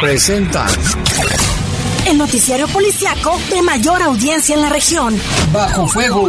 presenta el noticiario policiaco de mayor audiencia en la región. Bajo fuego.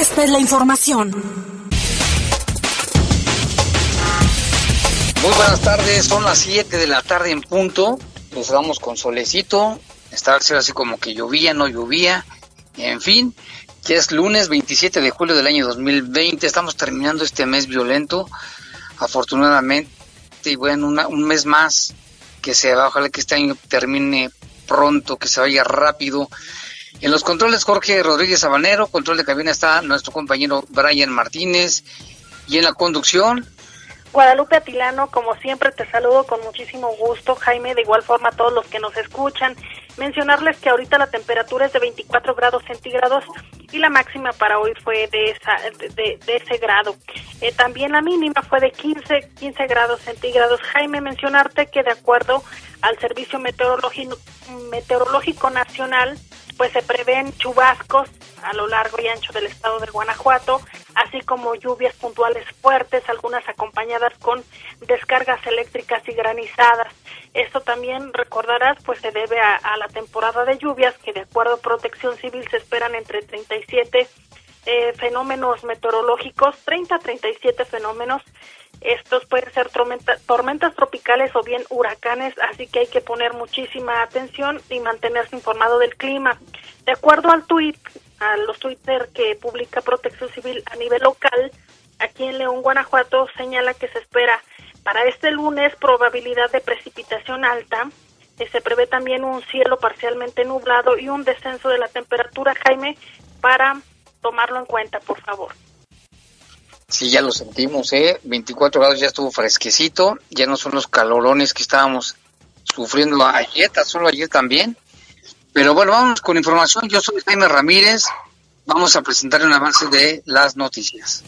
esta es la información. Muy buenas tardes, son las 7 de la tarde en punto. Nos vamos con solecito. Está así como que llovía, no llovía. En fin, ya es lunes 27 de julio del año 2020. Estamos terminando este mes violento. Afortunadamente, y bueno, un mes más que se va. Ojalá que este año termine pronto, que se vaya rápido en los controles, Jorge Rodríguez Sabanero, control de cabina está nuestro compañero Brian Martínez. Y en la conducción, Guadalupe Atilano, como siempre te saludo con muchísimo gusto, Jaime, de igual forma a todos los que nos escuchan. Mencionarles que ahorita la temperatura es de 24 grados centígrados y la máxima para hoy fue de, esa, de, ese grado. Eh, también la mínima fue de 15, 15 grados centígrados. Jaime, mencionarte que de acuerdo al Servicio Meteorológico, Meteorológico Nacional, pues se prevén chubascos a lo largo y ancho del estado de Guanajuato, así como lluvias puntuales fuertes, algunas acompañadas con descargas eléctricas y granizadas. Esto también recordarás, pues se debe a, la temporada de lluvias que de acuerdo a Protección Civil se esperan entre 37 eh, fenómenos meteorológicos, 30 a 37 fenómenos estos pueden ser tormentas tropicales o bien huracanes, así que hay que poner muchísima atención y mantenerse informado del clima. De acuerdo al tweet, a los Twitter que publica Protección Civil a nivel local, aquí en León, Guanajuato, señala que se espera para este lunes probabilidad de precipitación alta. se prevé también un cielo parcialmente nublado y un descenso de la temperatura, Jaime, para tomarlo en cuenta, por favor. Sí, ya lo sentimos, ¿eh? 24 grados ya estuvo fresquecito, ya no son los calorones que estábamos sufriendo ayer, solo ayer también. Pero bueno, vamos con información. Yo soy Jaime Ramírez. Vamos a presentar un avance de las noticias.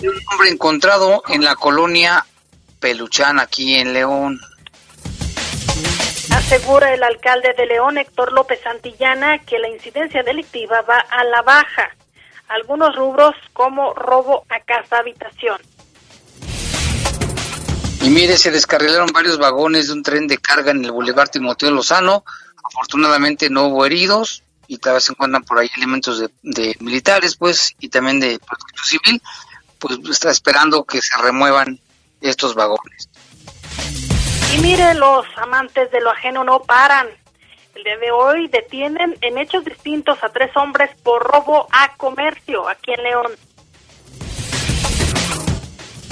Un hombre encontrado en la colonia Peluchán, aquí en León. Asegura el alcalde de León, Héctor López Santillana, que la incidencia delictiva va a la baja. Algunos rubros como robo a casa habitación. Y mire, se descarrilaron varios vagones de un tren de carga en el Boulevard Timoteo Lozano. Afortunadamente no hubo heridos y tal vez se encuentran por ahí elementos de, de militares, pues, y también de protección civil. Pues está esperando que se remuevan estos vagones. Y mire, los amantes de lo ajeno no paran. El día de hoy detienen en hechos distintos a tres hombres por robo a comercio aquí en León.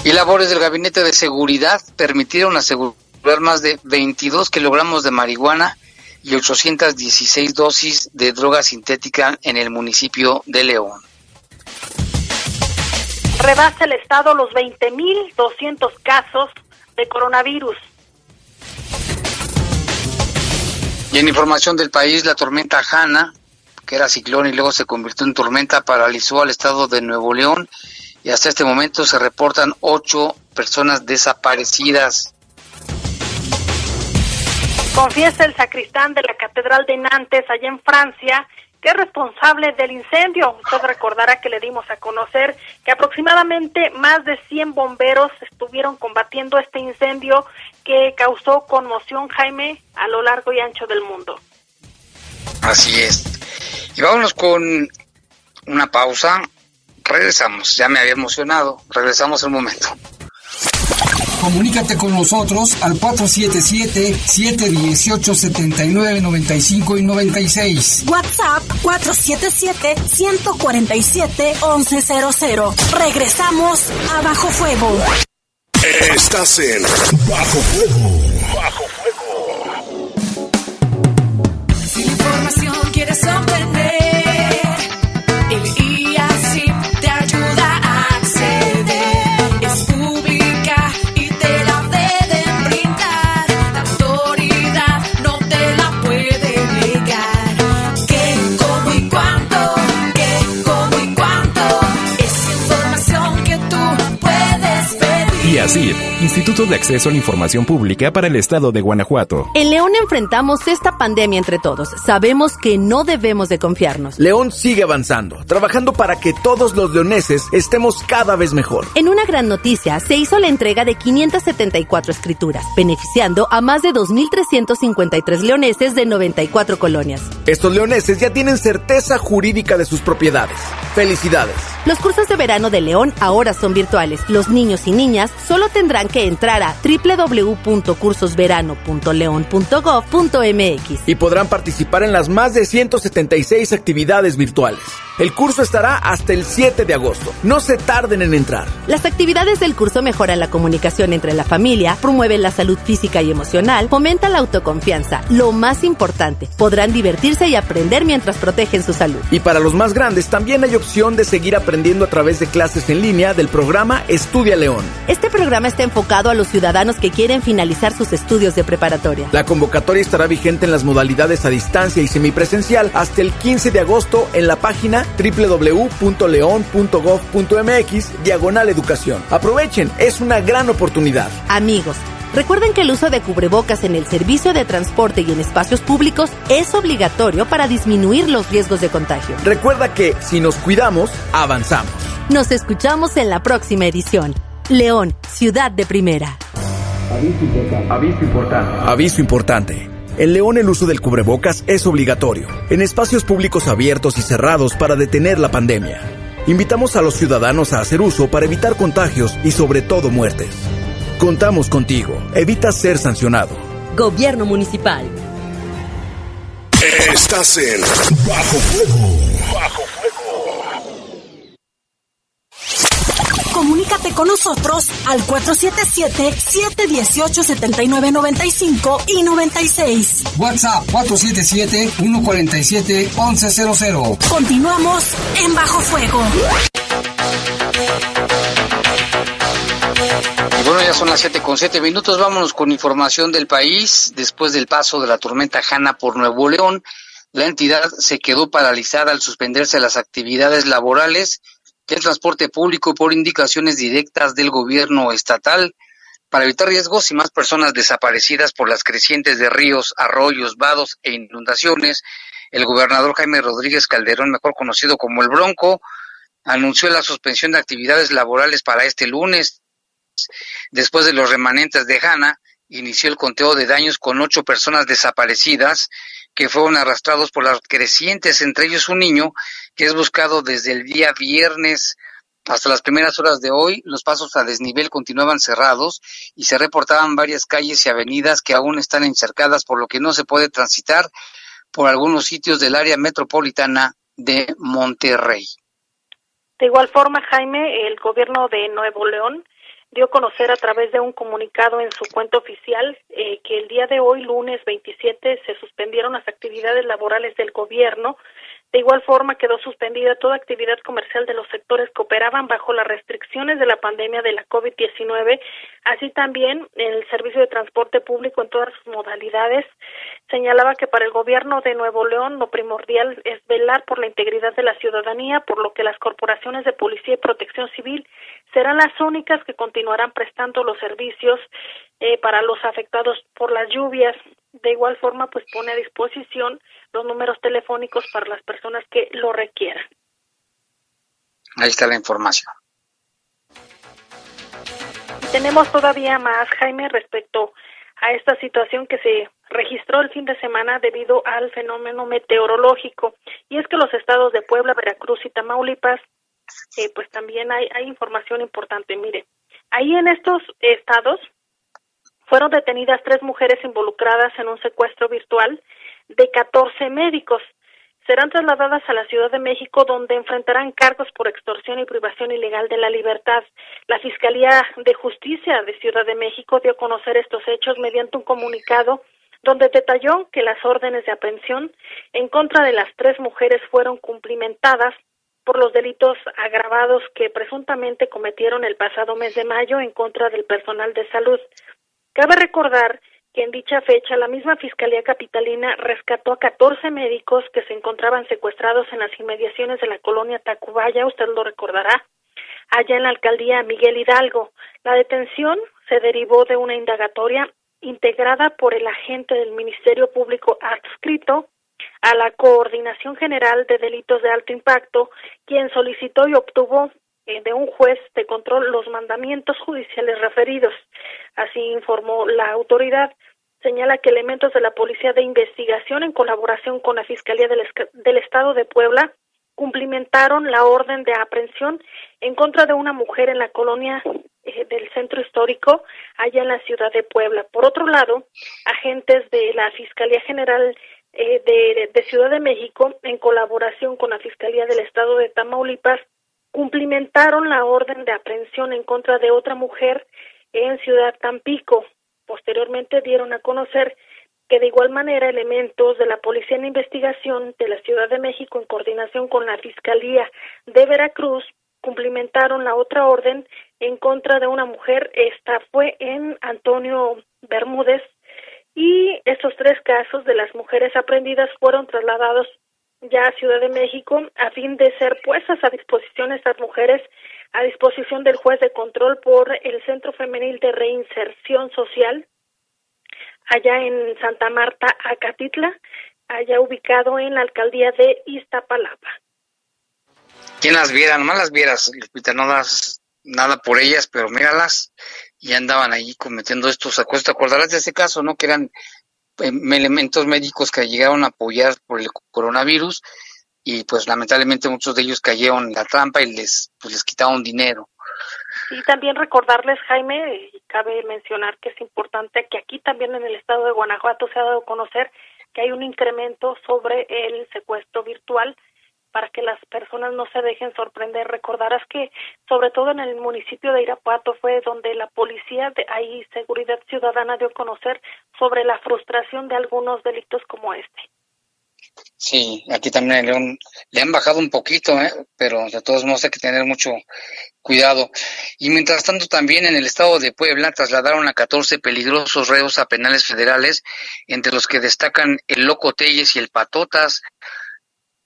Y labores del Gabinete de Seguridad permitieron asegurar más de 22 kilogramos de marihuana y 816 dosis de droga sintética en el municipio de León. Rebasa el Estado los 20.200 casos de coronavirus. Y en información del país, la tormenta Hanna, que era ciclón y luego se convirtió en tormenta, paralizó al estado de Nuevo León y hasta este momento se reportan ocho personas desaparecidas. Confiesa el sacristán de la Catedral de Nantes, allá en Francia, que es responsable del incendio. Usted recordará que le dimos a conocer que aproximadamente más de 100 bomberos estuvieron combatiendo este incendio que causó conmoción, Jaime, a lo largo y ancho del mundo. Así es. Y vámonos con una pausa. Regresamos. Ya me había emocionado. Regresamos un momento. Comunícate con nosotros al 477-718-7995 y 96. WhatsApp 477-147-1100. Regresamos a Bajo Fuego. Estás en Bajo Fuego. Bajo Fuego. Si la información quieres obtener Y así, Instituto de Acceso a la Información Pública para el Estado de Guanajuato. En León enfrentamos esta pandemia entre todos. Sabemos que no debemos de confiarnos. León sigue avanzando, trabajando para que todos los leoneses estemos cada vez mejor. En una gran noticia, se hizo la entrega de 574 escrituras, beneficiando a más de 2.353 leoneses de 94 colonias. Estos leoneses ya tienen certeza jurídica de sus propiedades. ¡Felicidades! Los cursos de verano de León ahora son virtuales. Los niños y niñas solo tendrán que entrar a www.cursosverano.león.gov.mx y podrán participar en las más de 176 actividades virtuales. El curso estará hasta el 7 de agosto. No se tarden en entrar. Las actividades del curso mejoran la comunicación entre la familia, promueven la salud física y emocional, fomentan la autoconfianza. Lo más importante, podrán divertirse y aprender mientras protegen su salud. Y para los más grandes también hay opción de seguir aprendiendo a través de clases en línea del programa Estudia León. Este programa está enfocado a los ciudadanos que quieren finalizar sus estudios de preparatoria. La convocatoria estará vigente en las modalidades a distancia y semipresencial hasta el 15 de agosto en la página www.leon.gov.mx diagonal educación. Aprovechen, es una gran oportunidad. Amigos, Recuerden que el uso de cubrebocas en el servicio de transporte y en espacios públicos es obligatorio para disminuir los riesgos de contagio. Recuerda que si nos cuidamos, avanzamos. Nos escuchamos en la próxima edición. León, ciudad de primera. Aviso importante. Aviso importante. Aviso importante. En León el uso del cubrebocas es obligatorio, en espacios públicos abiertos y cerrados para detener la pandemia. Invitamos a los ciudadanos a hacer uso para evitar contagios y sobre todo muertes. Contamos contigo. Evita ser sancionado. Gobierno Municipal. Estás en Bajo Fuego. Bajo Comunícate con nosotros al 477-718-7995 y 96. WhatsApp 477-147-1100. Continuamos en Bajo Fuego. bueno, ya son las siete con siete minutos. Vámonos con información del país. Después del paso de la tormenta Hanna por Nuevo León, la entidad se quedó paralizada al suspenderse las actividades laborales el transporte público por indicaciones directas del gobierno estatal para evitar riesgos y más personas desaparecidas por las crecientes de ríos, arroyos, vados e inundaciones. El gobernador Jaime Rodríguez Calderón, mejor conocido como el Bronco, anunció la suspensión de actividades laborales para este lunes. Después de los remanentes de Hanna, inició el conteo de daños con ocho personas desaparecidas que fueron arrastrados por las crecientes, entre ellos un niño que es buscado desde el día viernes hasta las primeras horas de hoy. Los pasos a desnivel continuaban cerrados y se reportaban varias calles y avenidas que aún están encercadas, por lo que no se puede transitar por algunos sitios del área metropolitana de Monterrey. De igual forma, Jaime, el gobierno de Nuevo León dio a conocer a través de un comunicado en su cuenta oficial eh, que el día de hoy, lunes 27, se suspendieron las actividades laborales del gobierno de igual forma, quedó suspendida toda actividad comercial de los sectores que operaban bajo las restricciones de la pandemia de la COVID-19, así también el servicio de transporte público en todas sus modalidades. Señalaba que para el gobierno de Nuevo León lo primordial es velar por la integridad de la ciudadanía, por lo que las corporaciones de policía y protección civil serán las únicas que continuarán prestando los servicios eh, para los afectados por las lluvias. De igual forma, pues pone a disposición los números telefónicos para las personas que lo requieran. Ahí está la información. Tenemos todavía más, Jaime, respecto a esta situación que se registró el fin de semana debido al fenómeno meteorológico. Y es que los estados de Puebla, Veracruz y Tamaulipas, eh, pues también hay, hay información importante. Mire, ahí en estos estados fueron detenidas tres mujeres involucradas en un secuestro virtual de 14 médicos. Serán trasladadas a la Ciudad de México, donde enfrentarán cargos por extorsión y privación ilegal de la libertad. La Fiscalía de Justicia de Ciudad de México dio a conocer estos hechos mediante un comunicado donde detalló que las órdenes de aprehensión en contra de las tres mujeres fueron cumplimentadas por los delitos agravados que presuntamente cometieron el pasado mes de mayo en contra del personal de salud. Cabe recordar que en dicha fecha la misma Fiscalía Capitalina rescató a 14 médicos que se encontraban secuestrados en las inmediaciones de la colonia Tacubaya, usted lo recordará. allá en la alcaldía Miguel Hidalgo. La detención se derivó de una indagatoria integrada por el agente del Ministerio Público adscrito a la Coordinación General de Delitos de Alto Impacto, quien solicitó y obtuvo eh, de un juez de control los mandamientos judiciales referidos. Así informó la autoridad. Señala que elementos de la Policía de Investigación, en colaboración con la Fiscalía del, del Estado de Puebla, cumplimentaron la orden de aprehensión en contra de una mujer en la colonia eh, del centro histórico, allá en la ciudad de Puebla. Por otro lado, agentes de la Fiscalía General eh, de, de, Ciudad de México, en colaboración con la Fiscalía del Estado de Tamaulipas, cumplimentaron la orden de aprehensión en contra de otra mujer en Ciudad Tampico. Posteriormente dieron a conocer que de igual manera elementos de la Policía en Investigación de la Ciudad de México en coordinación con la Fiscalía de Veracruz cumplimentaron la otra orden en contra de una mujer. Esta fue en Antonio Bermúdez y estos tres casos de las mujeres aprendidas fueron trasladados ya a Ciudad de México a fin de ser puestas a disposición estas mujeres a disposición del juez de control por el Centro Femenil de Reinserción Social allá en Santa Marta, Acatitla, allá ubicado en la alcaldía de Iztapalapa. ¿Quién las viera? Nomás las vieras, Lupita, no das nada por ellas, pero míralas, y andaban ahí cometiendo estos acuerdos. ¿Te acordarás de ese caso, no? Que eran elementos médicos que llegaron a apoyar por el coronavirus y pues lamentablemente muchos de ellos cayeron en la trampa y les, pues, les quitaron dinero. Y también recordarles, Jaime, y cabe mencionar que es importante que aquí también en el estado de Guanajuato se ha dado a conocer que hay un incremento sobre el secuestro virtual para que las personas no se dejen sorprender. Recordarás que sobre todo en el municipio de Irapuato fue donde la policía de ahí Seguridad Ciudadana dio a conocer sobre la frustración de algunos delitos como este. Sí, aquí también le han bajado un poquito, ¿eh? pero de todos modos hay que tener mucho cuidado. Y mientras tanto también en el estado de Puebla trasladaron a 14 peligrosos reos a penales federales, entre los que destacan el Loco Telles y el Patotas,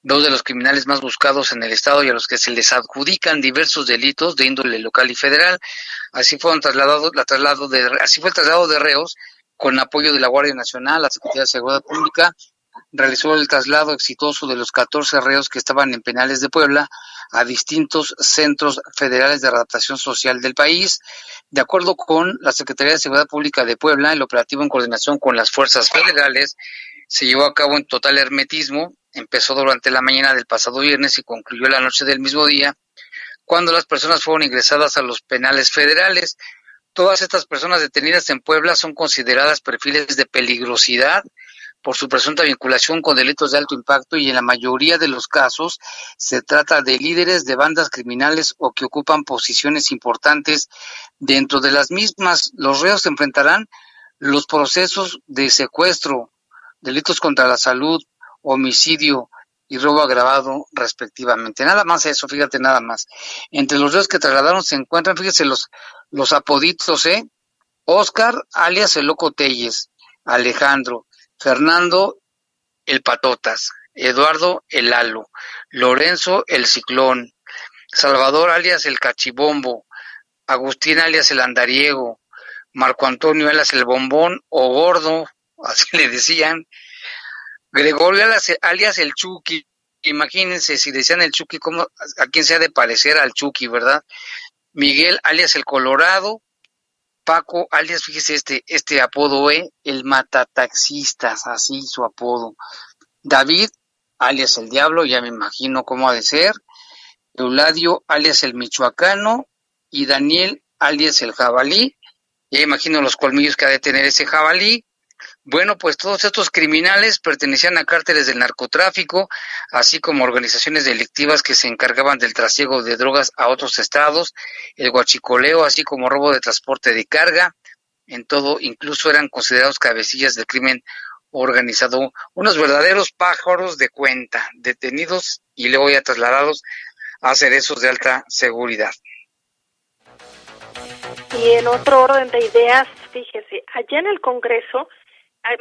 dos de los criminales más buscados en el estado y a los que se les adjudican diversos delitos de índole local y federal. Así fueron trasladados, la traslado de, así fue el traslado de reos con apoyo de la Guardia Nacional, la Secretaría de Seguridad Pública realizó el traslado exitoso de los 14 reos que estaban en penales de Puebla a distintos centros federales de adaptación social del país. De acuerdo con la Secretaría de Seguridad Pública de Puebla, el operativo en coordinación con las fuerzas federales se llevó a cabo en total hermetismo, empezó durante la mañana del pasado viernes y concluyó la noche del mismo día, cuando las personas fueron ingresadas a los penales federales. Todas estas personas detenidas en Puebla son consideradas perfiles de peligrosidad por su presunta vinculación con delitos de alto impacto y en la mayoría de los casos se trata de líderes de bandas criminales o que ocupan posiciones importantes dentro de las mismas. Los reos enfrentarán los procesos de secuestro, delitos contra la salud, homicidio y robo agravado respectivamente. Nada más eso, fíjate nada más. Entre los reos que trasladaron se encuentran, fíjese los, los apoditos, ¿eh? Oscar, alias el Loco Telles, Alejandro, Fernando el Patotas, Eduardo el Lalo, Lorenzo el Ciclón, Salvador alias el Cachibombo, Agustín alias el Andariego, Marco Antonio alias el Bombón o Gordo, así le decían, Gregorio alias, el Chucky, imagínense si decían el Chucky, ¿cómo, a quién se ha de parecer al Chucky, ¿verdad? Miguel alias el Colorado, Paco, alias, fíjese este, este apodo, ¿eh? El matataxistas, así su apodo. David, alias el Diablo, ya me imagino cómo ha de ser. Euladio, alias el Michoacano. Y Daniel, alias el Jabalí. Ya imagino los colmillos que ha de tener ese jabalí. Bueno, pues todos estos criminales pertenecían a cárteles del narcotráfico, así como organizaciones delictivas que se encargaban del trasiego de drogas a otros estados, el guachicoleo, así como robo de transporte de carga. En todo, incluso eran considerados cabecillas del crimen organizado, unos verdaderos pájaros de cuenta, detenidos y luego ya trasladados a cerezos de alta seguridad. Y en otro orden de ideas, fíjese, allá en el Congreso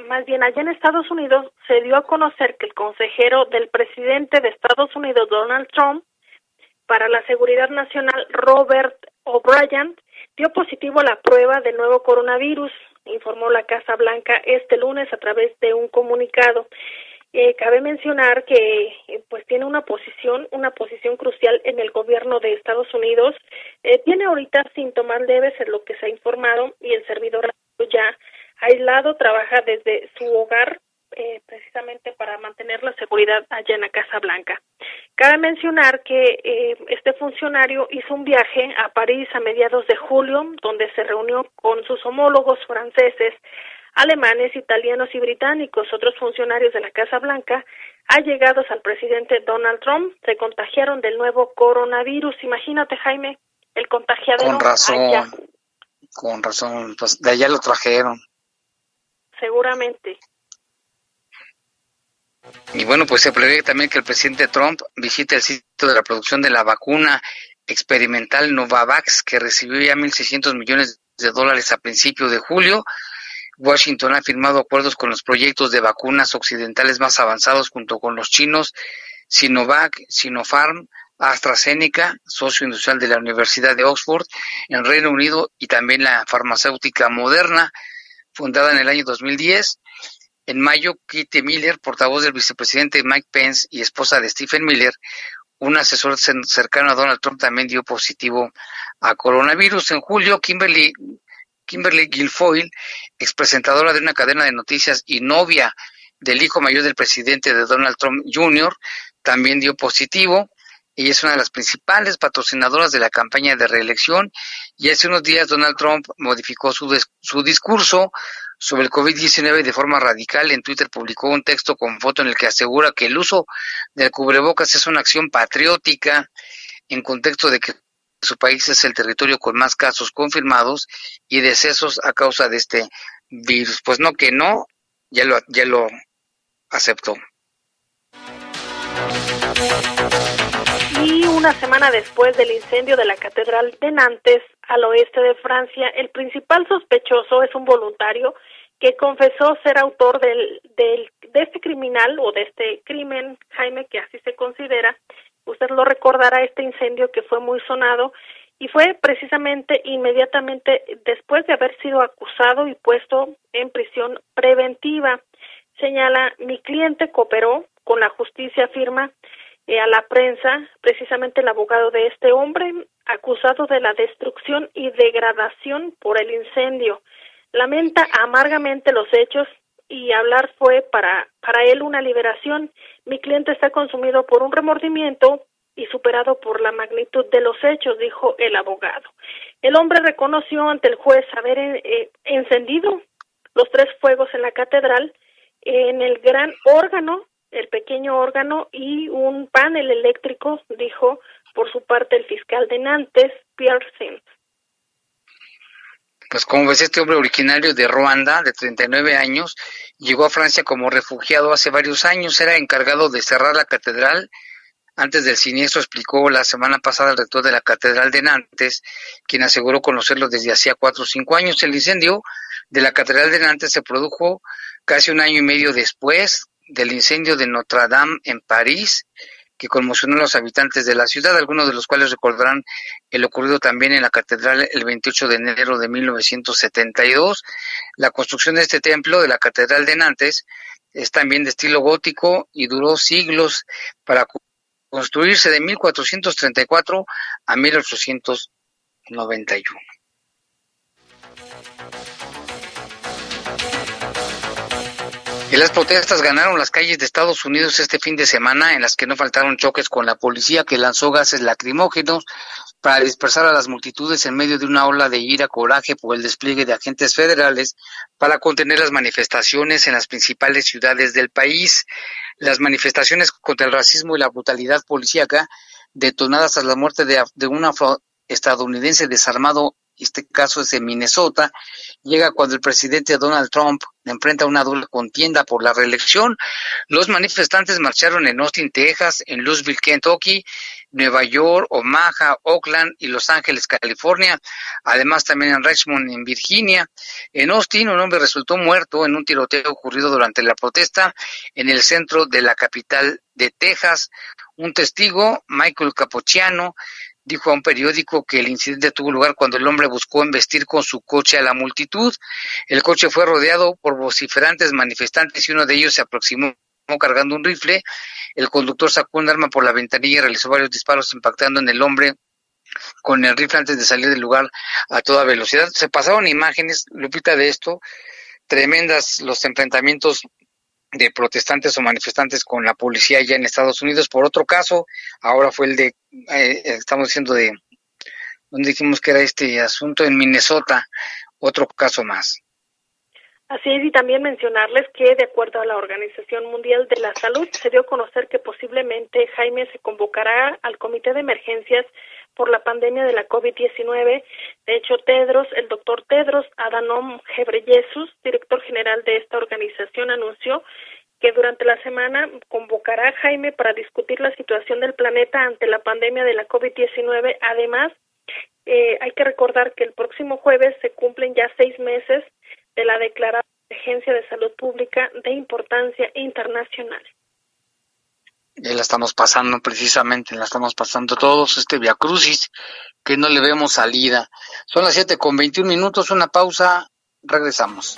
más bien allá en Estados Unidos se dio a conocer que el consejero del presidente de Estados Unidos, Donald Trump, para la Seguridad Nacional, Robert O'Brien, dio positivo a la prueba del nuevo coronavirus, informó la Casa Blanca este lunes a través de un comunicado. Eh, cabe mencionar que eh, pues tiene una posición una posición crucial en el gobierno de Estados Unidos eh, tiene ahorita síntomas leves en lo que se ha informado y el servidor ya aislado trabaja desde su hogar eh, precisamente para mantener la seguridad allá en la Casa Blanca. Cabe mencionar que eh, este funcionario hizo un viaje a París a mediados de julio, donde se reunió con sus homólogos franceses, alemanes, italianos y británicos. Otros funcionarios de la Casa Blanca, allegados al presidente Donald Trump, se contagiaron del nuevo coronavirus. Imagínate, Jaime, el contagiado. Con razón, con razón, pues de allá lo trajeron. Seguramente. Y bueno, pues se prevé también que el presidente Trump visite el sitio de la producción de la vacuna experimental Novavax, que recibió ya 1.600 millones de dólares a principios de julio. Washington ha firmado acuerdos con los proyectos de vacunas occidentales más avanzados junto con los chinos Sinovac, Sinopharm, AstraZeneca, socio industrial de la Universidad de Oxford en Reino Unido y también la farmacéutica Moderna, fundada en el año 2010. En mayo, Kitty Miller, portavoz del vicepresidente Mike Pence y esposa de Stephen Miller, un asesor cercano a Donald Trump, también dio positivo a coronavirus. En julio, Kimberly, Kimberly Guilfoyle, expresentadora de una cadena de noticias y novia del hijo mayor del presidente de Donald Trump Jr., también dio positivo. Ella es una de las principales patrocinadoras de la campaña de reelección y hace unos días Donald Trump modificó su, su discurso sobre el COVID-19 de forma radical. En Twitter publicó un texto con foto en el que asegura que el uso del cubrebocas es una acción patriótica en contexto de que su país es el territorio con más casos confirmados y decesos a causa de este virus. Pues no que no, ya lo, ya lo aceptó. Y una semana después del incendio de la Catedral de Nantes, al oeste de Francia, el principal sospechoso es un voluntario que confesó ser autor del, del, de este criminal o de este crimen, Jaime, que así se considera. Usted lo recordará, este incendio que fue muy sonado y fue precisamente inmediatamente después de haber sido acusado y puesto en prisión preventiva. Señala, mi cliente cooperó con la justicia, afirma, eh, a la prensa precisamente el abogado de este hombre acusado de la destrucción y degradación por el incendio. Lamenta amargamente los hechos y hablar fue para, para él una liberación. Mi cliente está consumido por un remordimiento y superado por la magnitud de los hechos, dijo el abogado. El hombre reconoció ante el juez haber eh, encendido los tres fuegos en la catedral en el gran órgano el pequeño órgano y un panel eléctrico, dijo por su parte el fiscal de Nantes, Pierre Saint. Pues como ves, este hombre originario de Ruanda, de 39 años, llegó a Francia como refugiado hace varios años, era encargado de cerrar la catedral. Antes del siniestro explicó la semana pasada el rector de la catedral de Nantes, quien aseguró conocerlo desde hacía cuatro o cinco años. El incendio de la catedral de Nantes se produjo casi un año y medio después del incendio de Notre Dame en París, que conmocionó a los habitantes de la ciudad, algunos de los cuales recordarán el ocurrido también en la catedral el 28 de enero de 1972. La construcción de este templo de la catedral de Nantes es también de estilo gótico y duró siglos para construirse de 1434 a 1891. Y las protestas ganaron las calles de Estados Unidos este fin de semana, en las que no faltaron choques con la policía que lanzó gases lacrimógenos para dispersar a las multitudes en medio de una ola de ira, coraje por el despliegue de agentes federales para contener las manifestaciones en las principales ciudades del país. Las manifestaciones contra el racismo y la brutalidad policíaca, detonadas tras la muerte de, de un afroestadounidense desarmado este caso es de Minnesota, llega cuando el presidente Donald Trump enfrenta una doble contienda por la reelección. Los manifestantes marcharon en Austin, Texas, en Louisville, Kentucky, Nueva York, Omaha, Oakland y Los Ángeles, California, además también en Richmond, en Virginia. En Austin, un hombre resultó muerto en un tiroteo ocurrido durante la protesta en el centro de la capital de Texas. Un testigo, Michael Capociano, dijo a un periódico que el incidente tuvo lugar cuando el hombre buscó embestir con su coche a la multitud. El coche fue rodeado por vociferantes manifestantes y uno de ellos se aproximó cargando un rifle. El conductor sacó un arma por la ventanilla y realizó varios disparos impactando en el hombre con el rifle antes de salir del lugar a toda velocidad. Se pasaron imágenes, Lupita, de esto, tremendas los enfrentamientos de protestantes o manifestantes con la policía allá en Estados Unidos. Por otro caso, ahora fue el de, eh, estamos diciendo de, donde dijimos que era este asunto en Minnesota, otro caso más. Así es, y también mencionarles que, de acuerdo a la Organización Mundial de la Salud, se dio a conocer que posiblemente Jaime se convocará al Comité de Emergencias por la pandemia de la COVID-19. De hecho, Tedros, el doctor Tedros Adhanom Ghebreyesus, director general de esta organización, anunció que durante la semana convocará a Jaime para discutir la situación del planeta ante la pandemia de la COVID-19. Además, eh, hay que recordar que el próximo jueves se cumplen ya seis meses de la declarada Agencia de Salud Pública de importancia internacional. Ya la estamos pasando precisamente, la estamos pasando todos, este Via Crucis, que no le vemos salida. Son las 7 con 21 minutos, una pausa, regresamos.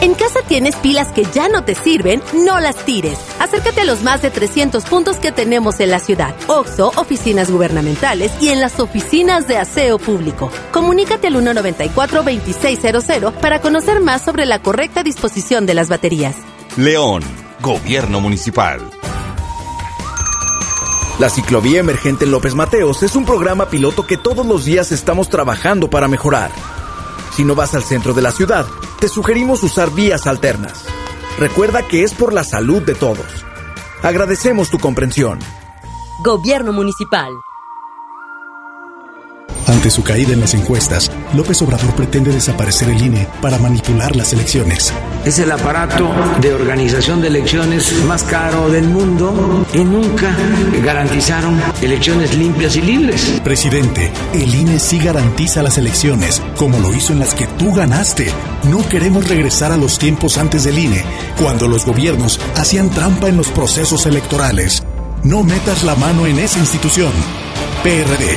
en casa tienes pilas que ya no te sirven, no las tires. Acércate a los más de 300 puntos que tenemos en la ciudad. OXO, oficinas gubernamentales y en las oficinas de aseo público. Comunícate al 194-2600 para conocer más sobre la correcta disposición de las baterías. León, Gobierno Municipal. La ciclovía emergente López Mateos es un programa piloto que todos los días estamos trabajando para mejorar. Si no vas al centro de la ciudad, te sugerimos usar vías alternas. Recuerda que es por la salud de todos. Agradecemos tu comprensión. Gobierno Municipal. Ante su caída en las encuestas, López Obrador pretende desaparecer el INE para manipular las elecciones. Es el aparato de organización de elecciones más caro del mundo y nunca garantizaron elecciones limpias y libres. Presidente, el INE sí garantiza las elecciones, como lo hizo en las que tú ganaste. No queremos regresar a los tiempos antes del INE, cuando los gobiernos hacían trampa en los procesos electorales. No metas la mano en esa institución. PRD.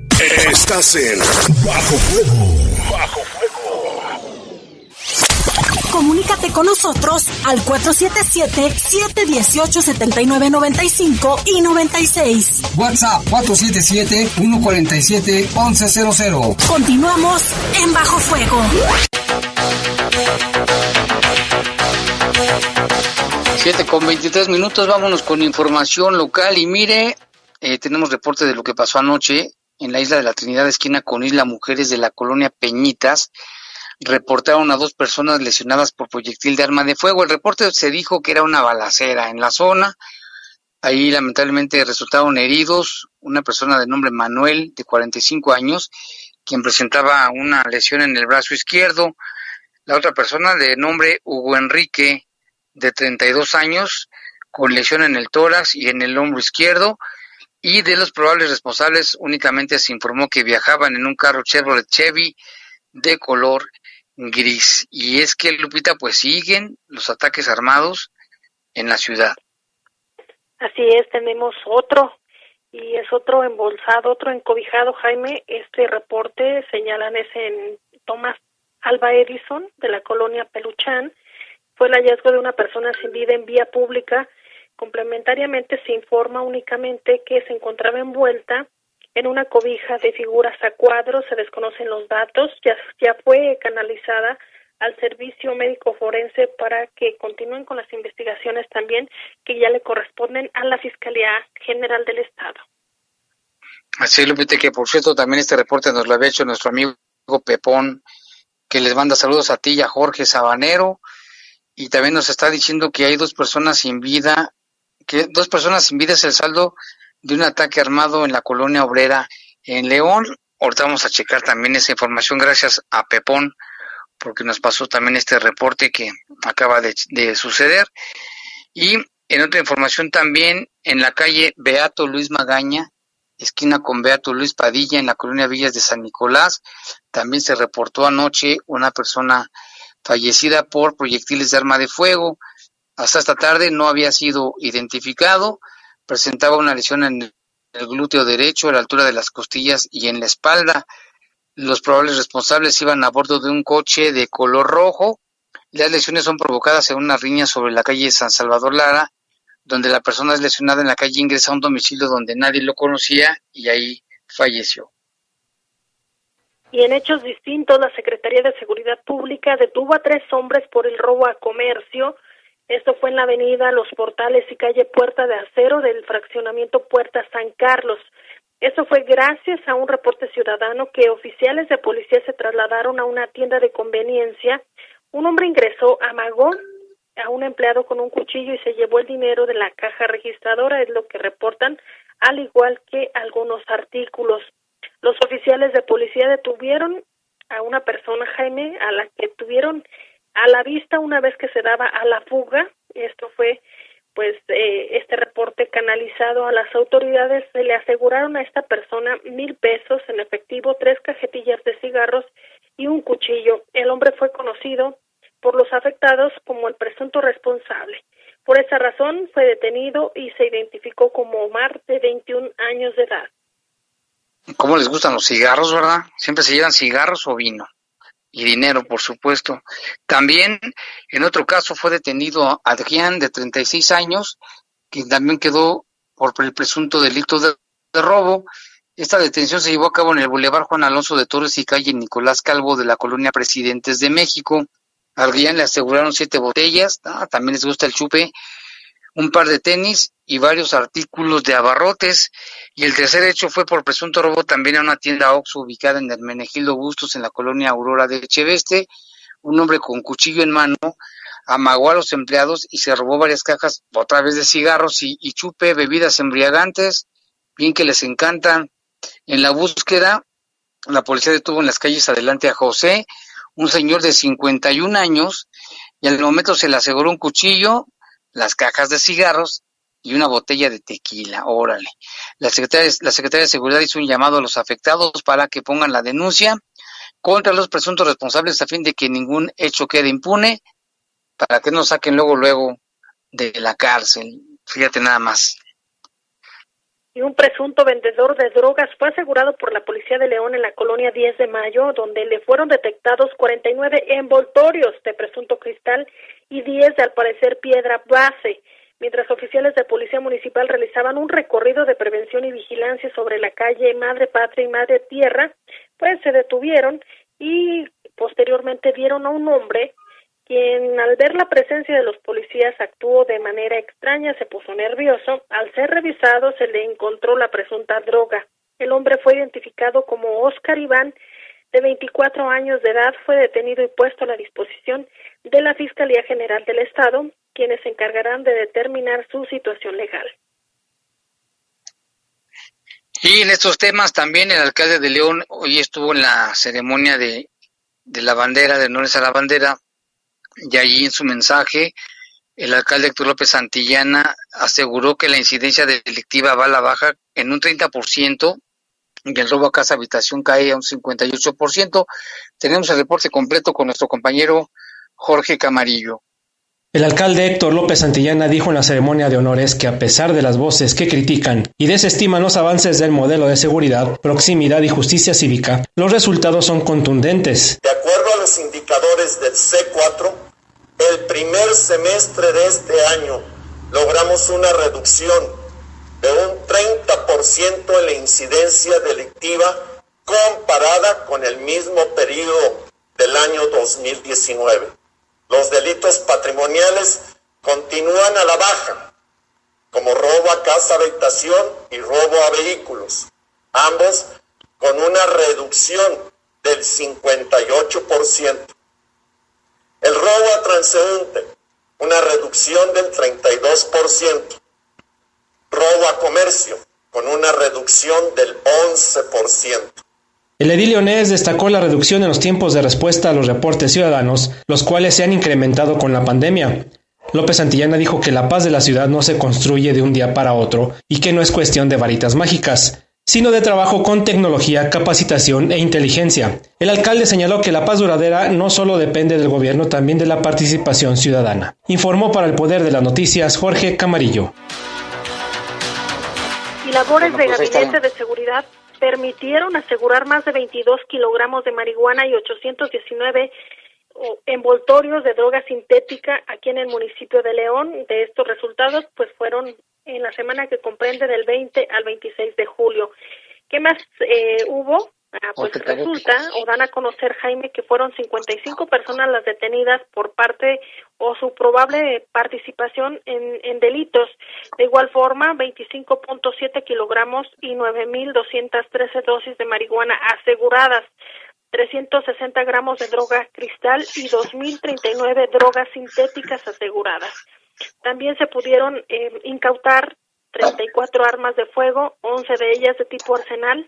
Estás en Bajo Fuego. Bajo Fuego. Comunícate con nosotros al 477-718-7995 y 96. WhatsApp 477-147-1100. Continuamos en Bajo Fuego. Siete con 23 minutos, vámonos con información local y mire, eh, tenemos reporte de lo que pasó anoche en la isla de la Trinidad, esquina con Isla Mujeres de la colonia Peñitas, reportaron a dos personas lesionadas por proyectil de arma de fuego. El reporte se dijo que era una balacera en la zona. Ahí lamentablemente resultaron heridos una persona de nombre Manuel, de 45 años, quien presentaba una lesión en el brazo izquierdo. La otra persona de nombre Hugo Enrique, de 32 años, con lesión en el tórax y en el hombro izquierdo y de los probables responsables únicamente se informó que viajaban en un carro Chevrolet Chevy de color gris. Y es que, Lupita, pues siguen los ataques armados en la ciudad. Así es, tenemos otro y es otro embolsado, otro encobijado, Jaime. Este reporte señalan es en Tomás Alba Edison de la colonia Peluchán. Fue el hallazgo de una persona sin vida en vía pública Complementariamente se informa únicamente que se encontraba envuelta en una cobija de figuras a cuadros, se desconocen los datos, ya, ya fue canalizada al servicio médico forense para que continúen con las investigaciones también que ya le corresponden a la Fiscalía General del Estado. Así, Lupita, que por cierto también este reporte nos lo había hecho nuestro amigo Pepón, que les manda saludos a ti y a Jorge Sabanero, y también nos está diciendo que hay dos personas sin vida, dos personas sin vida es el saldo de un ataque armado en la colonia obrera en León. Ahorita vamos a checar también esa información gracias a Pepón, porque nos pasó también este reporte que acaba de, de suceder. Y en otra información también, en la calle Beato Luis Magaña, esquina con Beato Luis Padilla, en la colonia Villas de San Nicolás, también se reportó anoche una persona fallecida por proyectiles de arma de fuego. Hasta esta tarde no había sido identificado, presentaba una lesión en el glúteo derecho, a la altura de las costillas y en la espalda. Los probables responsables iban a bordo de un coche de color rojo. Las lesiones son provocadas en una riña sobre la calle San Salvador Lara, donde la persona es lesionada en la calle ingresa a un domicilio donde nadie lo conocía y ahí falleció. Y en hechos distintos, la Secretaría de Seguridad Pública detuvo a tres hombres por el robo a comercio. Esto fue en la avenida Los Portales y calle Puerta de Acero del fraccionamiento Puerta San Carlos. Eso fue gracias a un reporte ciudadano que oficiales de policía se trasladaron a una tienda de conveniencia. Un hombre ingresó, amagó a un empleado con un cuchillo y se llevó el dinero de la caja registradora, es lo que reportan, al igual que algunos artículos. Los oficiales de policía detuvieron a una persona, Jaime, a la que tuvieron a la vista una vez que se daba a la fuga. Esto fue pues eh, este reporte canalizado a las autoridades se le aseguraron a esta persona mil pesos en efectivo, tres cajetillas de cigarros y un cuchillo. El hombre fue conocido por los afectados como el presunto responsable. Por esa razón fue detenido y se identificó como Omar de 21 años de edad. ¿Cómo les gustan los cigarros, verdad? Siempre se llevan cigarros o vino y dinero, por supuesto. También, en otro caso, fue detenido Adrián, de 36 años, que también quedó por el presunto delito de, robo. Esta detención se llevó a cabo en el Boulevard Juan Alonso de Torres y calle Nicolás Calvo de la colonia Presidentes de México. Adrián le aseguraron siete botellas, ah, también les gusta el chupe, un par de tenis y varios artículos de abarrotes. Y el tercer hecho fue por presunto robo también a una tienda Oxxo ubicada en el Menegildo Bustos en la colonia Aurora de Cheveste. Un hombre con cuchillo en mano amagó a los empleados y se robó varias cajas otra vez de cigarros y, y chupe, bebidas embriagantes, bien que les encantan. En la búsqueda, la policía detuvo en las calles adelante a José, un señor de 51 años, y al momento se le aseguró un cuchillo, las cajas de cigarros y una botella de tequila, órale. La Secretaría, la Secretaría de Seguridad hizo un llamado a los afectados para que pongan la denuncia contra los presuntos responsables a fin de que ningún hecho quede impune, para que no saquen luego, luego de la cárcel. Fíjate nada más. Y un presunto vendedor de drogas fue asegurado por la Policía de León en la colonia 10 de Mayo, donde le fueron detectados 49 envoltorios de presunto cristal y 10 de al parecer piedra base mientras oficiales de Policía Municipal realizaban un recorrido de prevención y vigilancia sobre la calle Madre Patria y Madre Tierra, pues se detuvieron y posteriormente vieron a un hombre quien al ver la presencia de los policías actuó de manera extraña, se puso nervioso. Al ser revisado se le encontró la presunta droga. El hombre fue identificado como Oscar Iván, de 24 años de edad, fue detenido y puesto a la disposición de la Fiscalía General del Estado, quienes se encargarán de determinar su situación legal. Y en estos temas también el alcalde de León hoy estuvo en la ceremonia de, de la bandera, de honores a la bandera, y allí en su mensaje el alcalde Héctor López Santillana aseguró que la incidencia delictiva va a la baja en un 30% y el robo a casa habitación cae a un 58%. Tenemos el reporte completo con nuestro compañero Jorge Camarillo. El alcalde Héctor López Santillana dijo en la ceremonia de honores que a pesar de las voces que critican y desestiman los avances del modelo de seguridad, proximidad y justicia cívica, los resultados son contundentes. De acuerdo a los indicadores del C4, el primer semestre de este año logramos una reducción de un 30% en la incidencia delictiva comparada con el mismo periodo del año 2019. Los delitos patrimoniales continúan a la baja, como robo a casa habitación y robo a vehículos, ambos con una reducción del 58%. El robo a transeúnte, una reducción del 32%. Robo a comercio, con una reducción del 11%. El edil leonés destacó la reducción en los tiempos de respuesta a los reportes ciudadanos, los cuales se han incrementado con la pandemia. López Santillana dijo que la paz de la ciudad no se construye de un día para otro y que no es cuestión de varitas mágicas, sino de trabajo con tecnología, capacitación e inteligencia. El alcalde señaló que la paz duradera no solo depende del gobierno, también de la participación ciudadana. Informó para el Poder de las Noticias Jorge Camarillo. Labores de pues gabinete de seguridad permitieron asegurar más de 22 kilogramos de marihuana y 819 envoltorios de droga sintética aquí en el municipio de León. De estos resultados, pues fueron en la semana que comprende del 20 al 26 de julio. ¿Qué más eh, hubo? Ah, pues resulta o dan a conocer, Jaime, que fueron 55 personas las detenidas por parte o su probable participación en, en delitos. De igual forma, 25.7 kilogramos y 9.213 dosis de marihuana aseguradas. 360 gramos de droga cristal y 2.039 drogas sintéticas aseguradas. También se pudieron eh, incautar 34 armas de fuego, 11 de ellas de tipo arsenal,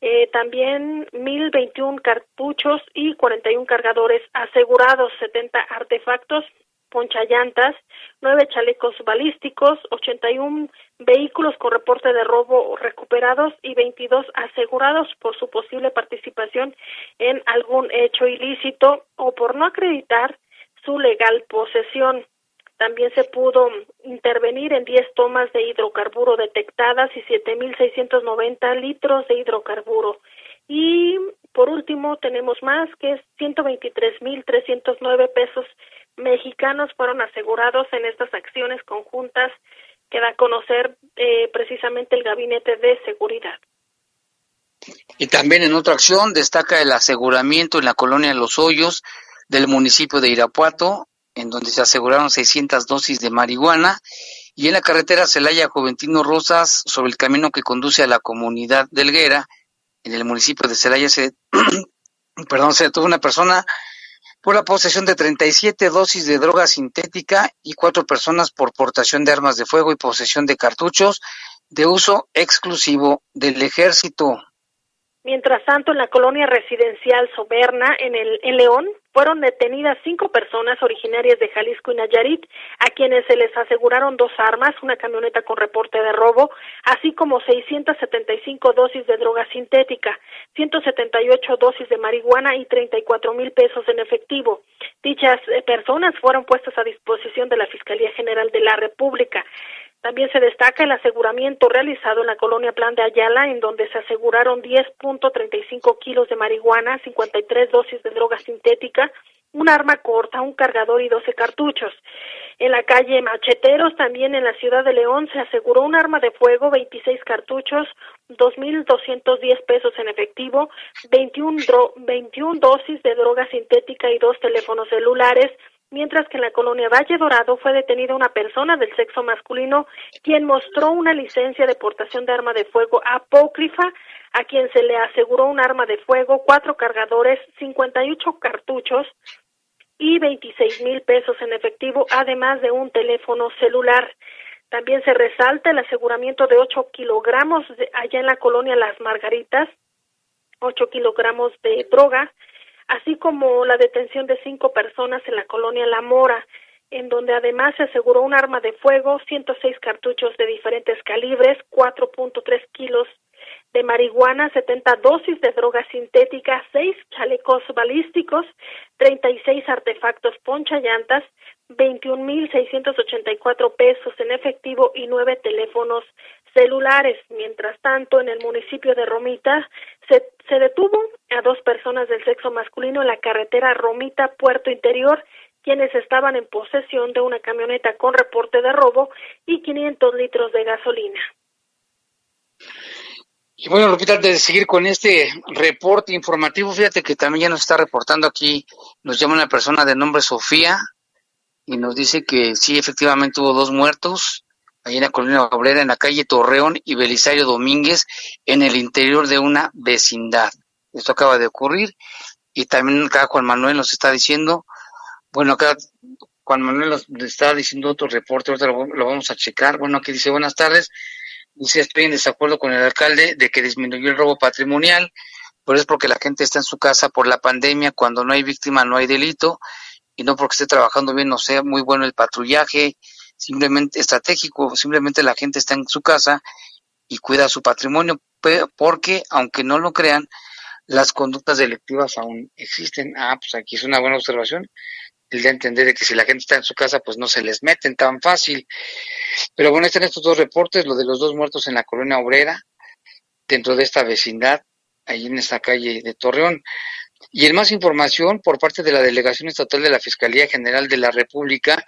eh, también 1.021 cartuchos y 41 cargadores asegurados, 70 artefactos, ponchallantas, 9 chalecos balísticos, 81 vehículos con reporte de robo recuperados y 22 asegurados por su posible participación en algún hecho ilícito o por no acreditar su legal posesión. También se pudo intervenir en 10 tomas de hidrocarburo detectadas y 7.690 litros de hidrocarburo. Y por último tenemos más que es 123.309 pesos mexicanos fueron asegurados en estas acciones conjuntas que da a conocer eh, precisamente el Gabinete de Seguridad. Y también en otra acción destaca el aseguramiento en la colonia Los Hoyos del municipio de Irapuato en donde se aseguraron 600 dosis de marihuana, y en la carretera Celaya Juventino Rosas, sobre el camino que conduce a la comunidad de Elguera, en el municipio de Celaya, se, perdón, se detuvo una persona por la posesión de 37 dosis de droga sintética y cuatro personas por portación de armas de fuego y posesión de cartuchos de uso exclusivo del ejército. Mientras tanto, en la colonia residencial Soberna, en, el, en León, fueron detenidas cinco personas originarias de Jalisco y Nayarit, a quienes se les aseguraron dos armas, una camioneta con reporte de robo, así como 675 dosis de droga sintética, 178 dosis de marihuana y 34 mil pesos en efectivo. Dichas eh, personas fueron puestas a disposición de la Fiscalía General de la República. También se destaca el aseguramiento realizado en la colonia Plan de Ayala, en donde se aseguraron 10.35 kilos de marihuana, 53 dosis de droga sintética, un arma corta, un cargador y 12 cartuchos. En la calle Macheteros, también en la ciudad de León, se aseguró un arma de fuego, 26 cartuchos, 2.210 pesos en efectivo, 21, 21 dosis de droga sintética y dos teléfonos celulares, mientras que en la colonia Valle Dorado fue detenida una persona del sexo masculino quien mostró una licencia de portación de arma de fuego apócrifa a quien se le aseguró un arma de fuego, cuatro cargadores, 58 cartuchos y 26 mil pesos en efectivo, además de un teléfono celular. También se resalta el aseguramiento de 8 kilogramos allá en la colonia Las Margaritas, 8 kilogramos de droga, así como la detención de cinco personas en la colonia La Mora, en donde además se aseguró un arma de fuego, 106 cartuchos de diferentes calibres, 4.3 kilos de marihuana, 70 dosis de droga sintética, 6 chalecos balísticos, 36 artefactos poncha llantas, 21.684 pesos en efectivo y nueve teléfonos celulares. Mientras tanto, en el municipio de Romita se, detuvo a dos personas del sexo masculino en la carretera Romita Puerto Interior quienes estaban en posesión de una camioneta con reporte de robo y 500 litros de gasolina. Y bueno, Lupita, antes de seguir con este reporte informativo, fíjate que también ya nos está reportando aquí, nos llama una persona de nombre Sofía y nos dice que sí, efectivamente hubo dos muertos ahí en la colonia obrera, en la calle Torreón y Belisario Domínguez, en el interior de una vecindad. Esto acaba de ocurrir y también acá Juan Manuel nos está diciendo, bueno, acá Juan Manuel nos está diciendo otro reporte, ahorita lo, lo vamos a checar. Bueno, aquí dice, buenas tardes, Dice, estoy en desacuerdo con el alcalde de que disminuyó el robo patrimonial, pero es porque la gente está en su casa por la pandemia, cuando no hay víctima no hay delito, y no porque esté trabajando bien, no sea muy bueno el patrullaje, simplemente estratégico, simplemente la gente está en su casa y cuida su patrimonio, porque aunque no lo crean, las conductas delictivas aún existen. Ah, pues aquí es una buena observación el de entender que si la gente está en su casa, pues no se les meten tan fácil. Pero bueno, están estos dos reportes, lo de los dos muertos en la colonia obrera, dentro de esta vecindad, ahí en esta calle de Torreón. Y en más información, por parte de la Delegación Estatal de la Fiscalía General de la República,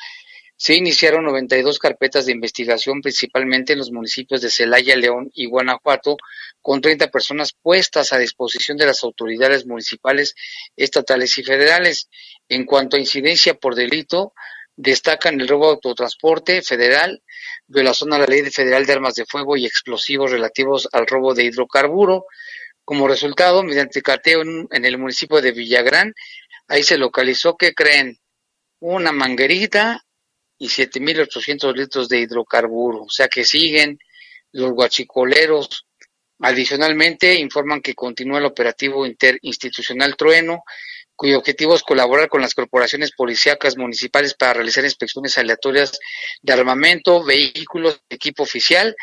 se iniciaron 92 carpetas de investigación, principalmente en los municipios de Celaya, León y Guanajuato, con 30 personas puestas a disposición de las autoridades municipales, estatales y federales. En cuanto a incidencia por delito, destacan el robo de autotransporte federal, violación a la ley federal de armas de fuego y explosivos relativos al robo de hidrocarburo. Como resultado, mediante cateo en, el municipio de Villagrán, ahí se localizó, ¿qué creen? Una manguerita, y 7.800 litros de hidrocarburo. O sea que siguen los guachicoleros. Adicionalmente, informan que continúa el operativo interinstitucional Trueno, cuyo objetivo es colaborar con las corporaciones policíacas municipales para realizar inspecciones aleatorias de armamento, vehículos, equipo oficial,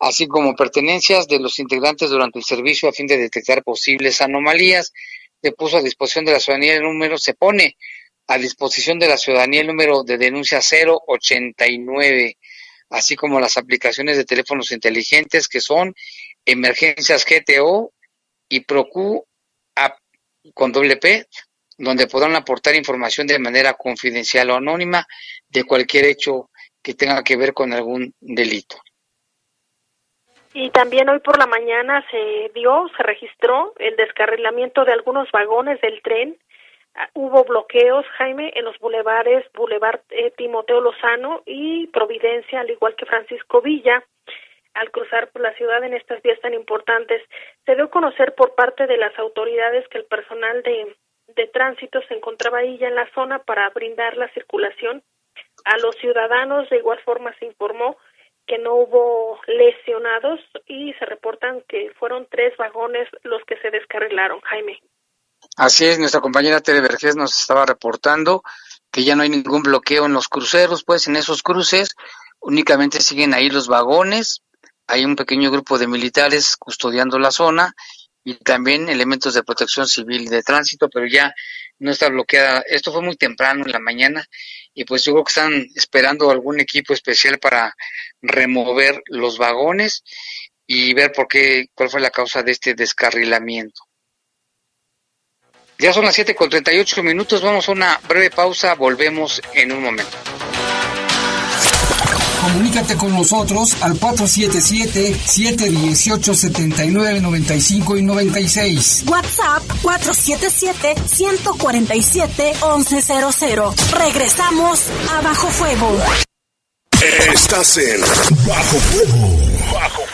así como pertenencias de los integrantes durante el servicio a fin de detectar posibles anomalías. Se puso a disposición de la ciudadanía el número, se pone a disposición de la ciudadanía el número de denuncia 089, así como las aplicaciones de teléfonos inteligentes que son Emergencias GTO y ProQ con doble P, donde podrán aportar información de manera confidencial o anónima de cualquier hecho que tenga que ver con algún delito. Y también hoy por la mañana se dio, se registró el descarrilamiento de algunos vagones del tren hubo bloqueos, Jaime, en los bulevares, Boulevard eh, Timoteo Lozano y Providencia, al igual que Francisco Villa. Al cruzar por la ciudad en estas vías tan importantes, se dio a conocer por parte de las autoridades que el personal de, de tránsito se encontraba ahí ya en la zona para brindar la circulación a los ciudadanos. De igual forma se informó que no hubo lesionados y se reportan que fueron tres vagones los que se descarrilaron, Jaime. Así es, nuestra compañera Tere Vergés nos estaba reportando que ya no hay ningún bloqueo en los cruceros, pues en esos cruces únicamente siguen ahí los vagones, hay un pequeño grupo de militares custodiando la zona y también elementos de protección civil de tránsito, pero ya no está bloqueada. Esto fue muy temprano en la mañana y pues yo que están esperando algún equipo especial para remover los vagones y ver por qué, cuál fue la causa de este descarrilamiento. Ya son las 7 con 38 minutos, vamos a una breve pausa, volvemos en un momento. Comunícate con nosotros al 477-718-7995 y 96. WhatsApp 477-147-1100. Regresamos a Bajo Fuego. Estás en Bajo Fuego. Bajo Fuego.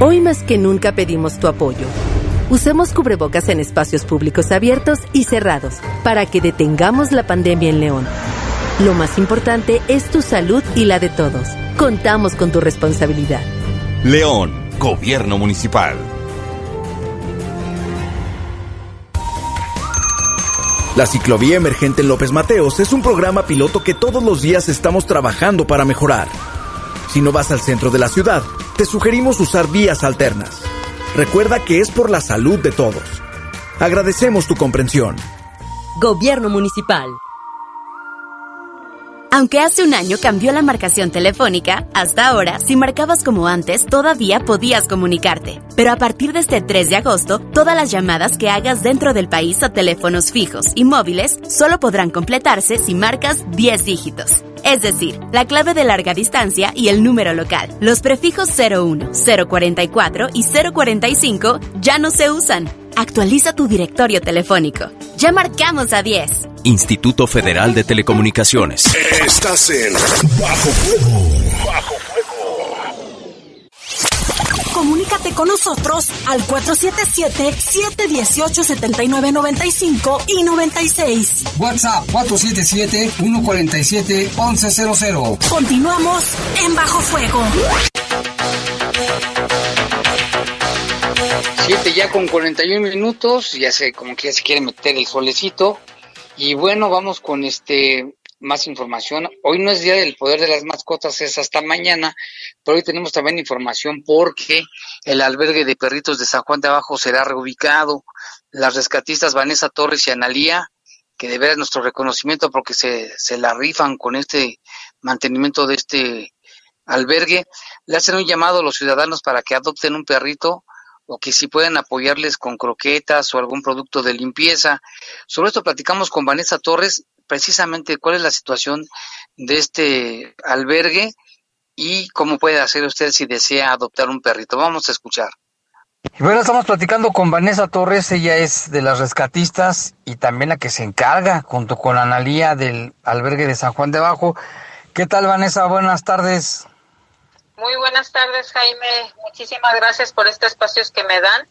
Hoy más que nunca pedimos tu apoyo. Usemos cubrebocas en espacios públicos abiertos y cerrados para que detengamos la pandemia en León. Lo más importante es tu salud y la de todos. Contamos con tu responsabilidad. León, Gobierno Municipal. La ciclovía emergente en López Mateos es un programa piloto que todos los días estamos trabajando para mejorar. Si no vas al centro de la ciudad, te sugerimos usar vías alternas. Recuerda que es por la salud de todos. Agradecemos tu comprensión. Gobierno Municipal. Aunque hace un año cambió la marcación telefónica, hasta ahora, si marcabas como antes, todavía podías comunicarte. Pero a partir de este 3 de agosto, todas las llamadas que hagas dentro del país a teléfonos fijos y móviles solo podrán completarse si marcas 10 dígitos. Es decir, la clave de larga distancia y el número local. Los prefijos 01, 044 y 045 ya no se usan. Actualiza tu directorio telefónico. Ya marcamos a 10. Instituto Federal de Telecomunicaciones. Estás en Bajo Fuego. Bajo Comunícate con nosotros al 477-718-7995 y 96. WhatsApp 477-147-1100. Continuamos en Bajo Fuego. Ya con 41 minutos, ya sé como que ya se quiere meter el solecito. Y bueno, vamos con este más información. Hoy no es día del poder de las mascotas, es hasta mañana, pero hoy tenemos también información porque el albergue de perritos de San Juan de Abajo será reubicado. Las rescatistas Vanessa Torres y Analía, que de veras nuestro reconocimiento porque se, se la rifan con este mantenimiento de este albergue, le hacen un llamado a los ciudadanos para que adopten un perrito o que si pueden apoyarles con croquetas o algún producto de limpieza. Sobre esto platicamos con Vanessa Torres precisamente cuál es la situación de este albergue y cómo puede hacer usted si desea adoptar un perrito. Vamos a escuchar. Y bueno, estamos platicando con Vanessa Torres, ella es de las rescatistas y también la que se encarga junto con Analía del albergue de San Juan de Abajo. ¿Qué tal Vanessa? Buenas tardes. Muy buenas tardes Jaime, muchísimas gracias por estos espacios que me dan.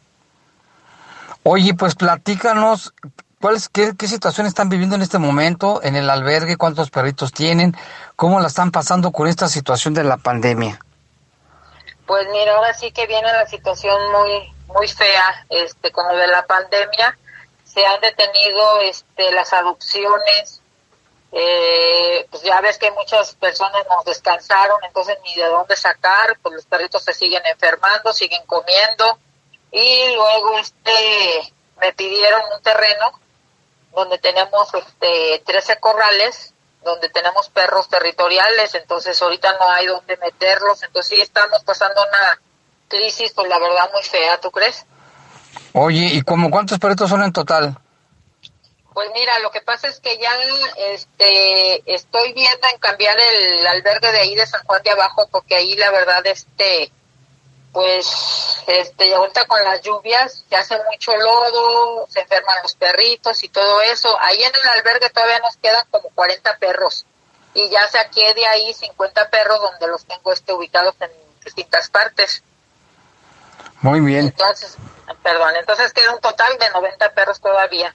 Oye, pues platícanos ¿Cuáles, qué, qué, situación están viviendo en este momento en el albergue? ¿Cuántos perritos tienen? ¿Cómo la están pasando con esta situación de la pandemia? Pues mira, ahora sí que viene la situación muy muy fea, este, con lo de la pandemia. Se han detenido este, las adopciones. Eh, pues ya ves que muchas personas nos descansaron, entonces ni de dónde sacar. Pues los perritos se siguen enfermando, siguen comiendo. Y luego este me pidieron un terreno donde tenemos este, 13 corrales, donde tenemos perros territoriales, entonces ahorita no hay donde meterlos, entonces sí estamos pasando una crisis, pues la verdad muy fea, ¿tú crees? Oye, ¿y cómo cuántos perritos son en total? Pues mira, lo que pasa es que ya este, estoy viendo en cambiar el albergue de ahí de San Juan de Abajo, porque ahí la verdad este pues este ahorita con las lluvias se hace mucho lodo, se enferman los perritos y todo eso. Ahí en el albergue todavía nos quedan como 40 perros y ya saqué de ahí 50 perros donde los tengo este ubicados en distintas partes. Muy bien. Entonces, perdón, entonces queda un total de 90 perros todavía.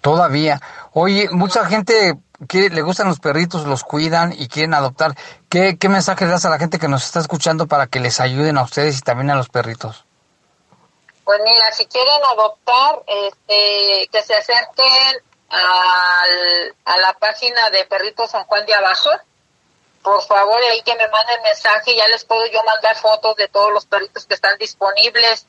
Todavía. Oye, mucha gente que le gustan los perritos, los cuidan y quieren adoptar. ¿Qué, ¿Qué mensaje le das a la gente que nos está escuchando para que les ayuden a ustedes y también a los perritos? Pues mira, si quieren adoptar, este, que se acerquen a la página de Perritos San Juan de Abajo. Por favor, ahí que me manden mensaje, ya les puedo yo mandar fotos de todos los perritos que están disponibles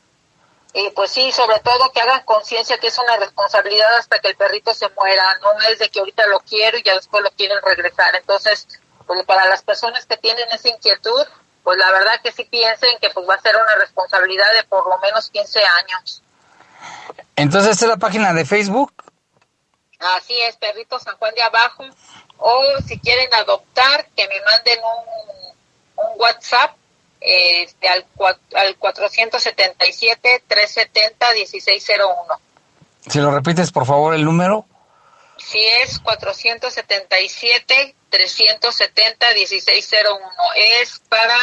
y pues sí, sobre todo que hagan conciencia que es una responsabilidad hasta que el perrito se muera, no es de que ahorita lo quiero y ya después lo quieren regresar. Entonces, pues para las personas que tienen esa inquietud, pues la verdad que sí piensen que pues va a ser una responsabilidad de por lo menos 15 años. Entonces, ¿esta es la página de Facebook? Así es, Perrito San Juan de Abajo. O si quieren adoptar, que me manden un, un WhatsApp este, al, al 477-370-1601. Si lo repites, por favor, el número. Si es 477-370-1601. Es para,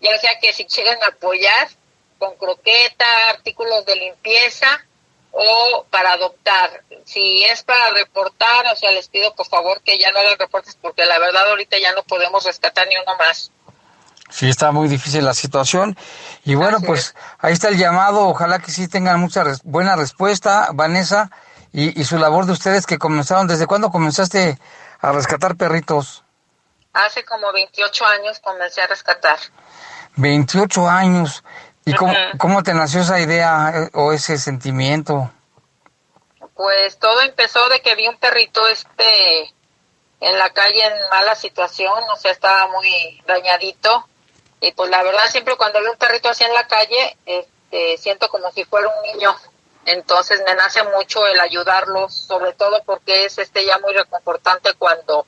ya sea que si quieren apoyar con croqueta, artículos de limpieza o para adoptar. Si es para reportar, o sea, les pido por favor que ya no hagan reportes porque la verdad ahorita ya no podemos rescatar ni uno más. Sí, está muy difícil la situación. Y bueno, pues ahí está el llamado. Ojalá que sí tengan mucha buena respuesta, Vanessa, y, y, su labor de ustedes que comenzaron. ¿Desde cuándo comenzaste a rescatar perritos? Hace como 28 años comencé a rescatar. 28 años. ¿Y cómo, cómo te nació esa idea eh, o ese sentimiento? Pues todo empezó de que vi un perrito este en la calle en mala situación, o sea, estaba muy dañadito. Y pues la verdad siempre cuando veo un perrito así en la calle, este, siento como si fuera un niño. Entonces me nace mucho el ayudarlos, sobre todo porque es este ya muy reconfortante cuando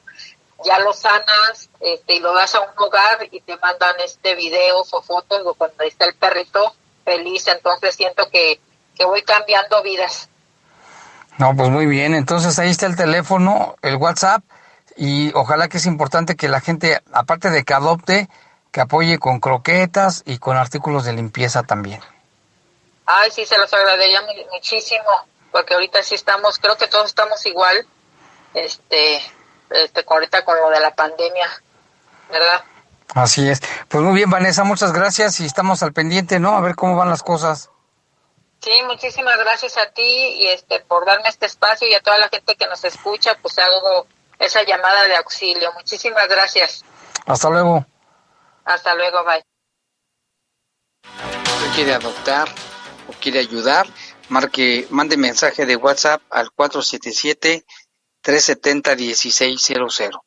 ya lo sanas este, y lo das a un lugar y te mandan este videos o fotos o cuando está el perrito feliz, entonces siento que, que voy cambiando vidas. No, pues muy bien, entonces ahí está el teléfono, el WhatsApp y ojalá que es importante que la gente, aparte de que adopte, que apoye con croquetas y con artículos de limpieza también. Ay, sí, se los agradecería muchísimo, porque ahorita sí estamos, creo que todos estamos igual, este, este, ahorita con lo de la pandemia, ¿verdad? Así es. Pues muy bien, Vanessa, muchas gracias y estamos al pendiente, ¿no? A ver cómo van las cosas. Sí, muchísimas gracias a ti y este por darme este espacio y a toda la gente que nos escucha, pues hago esa llamada de auxilio. Muchísimas gracias. Hasta luego. Hasta luego, bye. quiere adoptar o quiere ayudar, marque, mande mensaje de WhatsApp al 477 370 1600.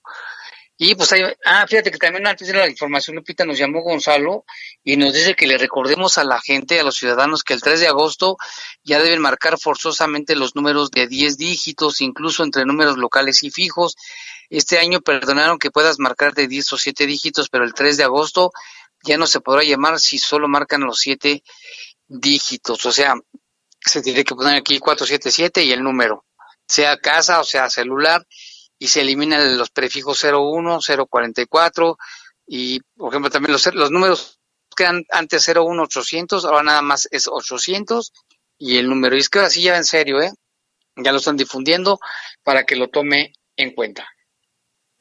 Y pues hay, ah, fíjate que también antes de la información, Lupita, nos llamó Gonzalo y nos dice que le recordemos a la gente, a los ciudadanos, que el 3 de agosto ya deben marcar forzosamente los números de 10 dígitos, incluso entre números locales y fijos. Este año perdonaron que puedas marcar de 10 o 7 dígitos, pero el 3 de agosto ya no se podrá llamar si solo marcan los 7 dígitos. O sea, se tiene que poner aquí 477 y el número, sea casa o sea celular y se eliminan los prefijos 01, 044 y, por ejemplo, también los, los números quedan antes 01, 800, ahora nada más es 800 y el número. Y es que así ya en serio, ¿eh? Ya lo están difundiendo para que lo tome en cuenta.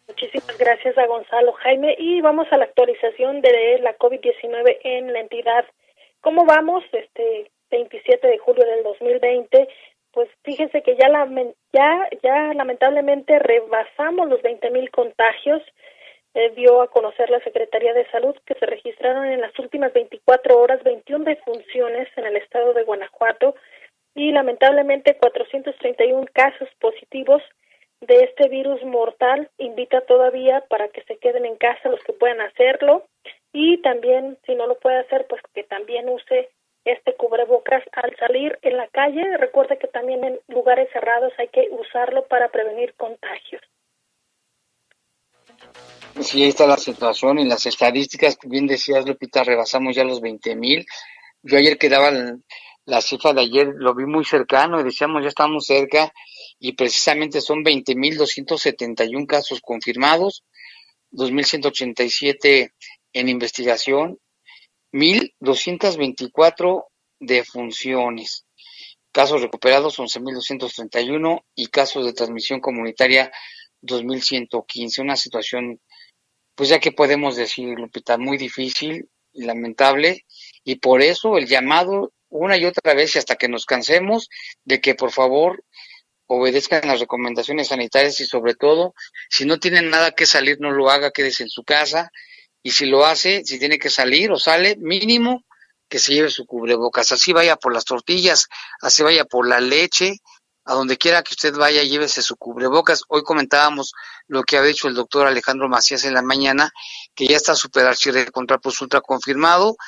Muchísimas gracias a Gonzalo Jaime y vamos a la actualización de la COVID-19 en la entidad. ¿Cómo vamos? Este 27 de julio del 2020 pues fíjense que ya, ya, ya lamentablemente rebasamos los 20.000 mil contagios. Eh, dio a conocer la Secretaría de Salud que se registraron en las últimas 24 horas 21 defunciones en el estado de Guanajuato y lamentablemente 431 casos positivos de este virus mortal. Invita todavía para que se queden en casa los que puedan hacerlo y también si no lo puede hacer pues que también use este cubrebocas al salir en la calle. Recuerde que también en lugares cerrados hay que usarlo para prevenir contagios. Sí, ahí está la situación y las estadísticas, bien decías, Lupita, rebasamos ya los 20 mil. Yo ayer quedaba la cifra de ayer, lo vi muy cercano y decíamos ya estamos cerca y precisamente son 20 mil 271 casos confirmados, 2.187 en investigación 1.224 defunciones. Casos recuperados 11.231 y casos de transmisión comunitaria 2.115. Una situación, pues ya que podemos decir, Lupita, muy difícil y lamentable. Y por eso el llamado una y otra vez y hasta que nos cansemos de que por favor obedezcan las recomendaciones sanitarias y sobre todo, si no tienen nada que salir, no lo haga, quédese en su casa, y si lo hace, si tiene que salir o sale, mínimo que se lleve su cubrebocas, así vaya por las tortillas, así vaya por la leche, a donde quiera que usted vaya, llévese su cubrebocas. Hoy comentábamos lo que ha dicho el doctor Alejandro Macías en la mañana, que ya está super contra plus ultra confirmado,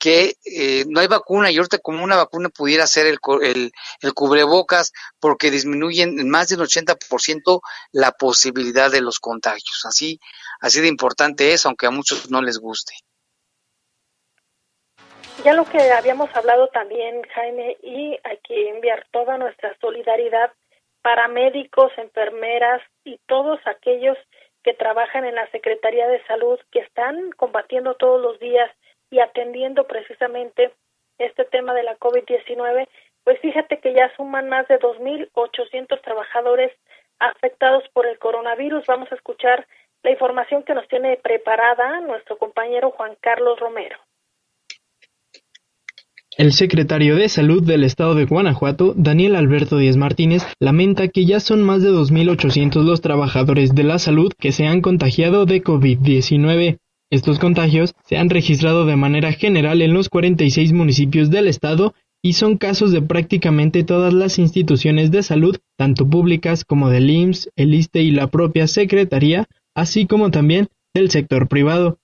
que eh, no hay vacuna y ahorita como una vacuna pudiera ser el, el, el cubrebocas porque disminuyen en más del 80% la posibilidad de los contagios. Así, así de importante es, aunque a muchos no les guste. Ya lo que habíamos hablado también, Jaime, y hay que enviar toda nuestra solidaridad para médicos, enfermeras y todos aquellos que trabajan en la Secretaría de Salud, que están combatiendo todos los días y atendiendo precisamente este tema de la COVID-19, pues fíjate que ya suman más de 2.800 trabajadores afectados por el coronavirus. Vamos a escuchar la información que nos tiene preparada nuestro compañero Juan Carlos Romero. El secretario de Salud del Estado de Guanajuato, Daniel Alberto Díez Martínez, lamenta que ya son más de 2.800 los trabajadores de la salud que se han contagiado de COVID-19. Estos contagios se han registrado de manera general en los 46 municipios del estado y son casos de prácticamente todas las instituciones de salud, tanto públicas como del IMSS, el ISTE y la propia Secretaría, así como también del sector privado.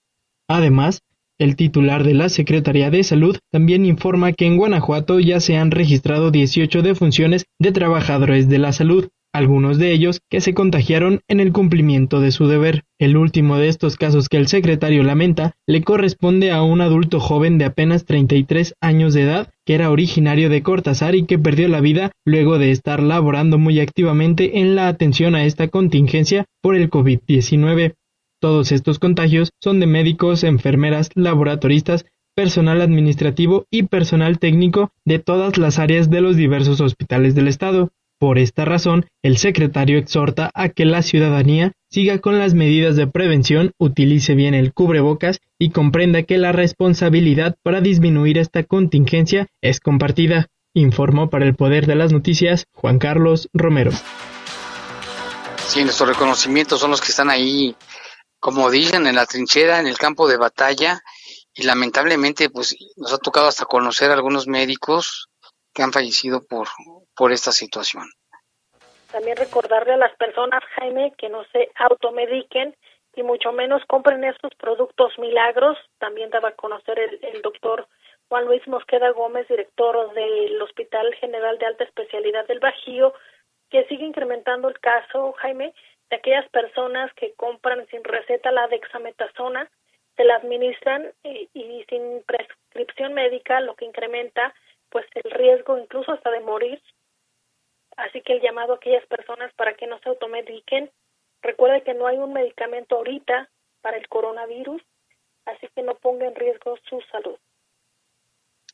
Además, el titular de la Secretaría de Salud también informa que en Guanajuato ya se han registrado 18 defunciones de trabajadores de la salud, algunos de ellos que se contagiaron en el cumplimiento de su deber. El último de estos casos que el secretario lamenta le corresponde a un adulto joven de apenas 33 años de edad que era originario de Cortázar y que perdió la vida luego de estar laborando muy activamente en la atención a esta contingencia por el COVID-19. Todos estos contagios son de médicos, enfermeras, laboratoristas, personal administrativo y personal técnico de todas las áreas de los diversos hospitales del Estado. Por esta razón, el secretario exhorta a que la ciudadanía siga con las medidas de prevención, utilice bien el cubrebocas y comprenda que la responsabilidad para disminuir esta contingencia es compartida, informó para el Poder de las Noticias Juan Carlos Romero. Sí, nuestros reconocimientos son los que están ahí, como dicen, en la trinchera, en el campo de batalla, y lamentablemente pues nos ha tocado hasta conocer a algunos médicos que han fallecido por, por esta situación. También recordarle a las personas, Jaime, que no se automediquen y mucho menos compren estos productos milagros. También daba a conocer el, el doctor Juan Luis Mosqueda Gómez, director del Hospital General de Alta Especialidad del Bajío, que sigue incrementando el caso, Jaime, de aquellas personas que compran sin receta la dexametasona, se la administran y, y sin prescripción médica, lo que incrementa pues el riesgo incluso hasta de morir. Así que el llamado a aquellas personas para que no se automediquen. Recuerde que no hay un medicamento ahorita para el coronavirus, así que no ponga en riesgo su salud.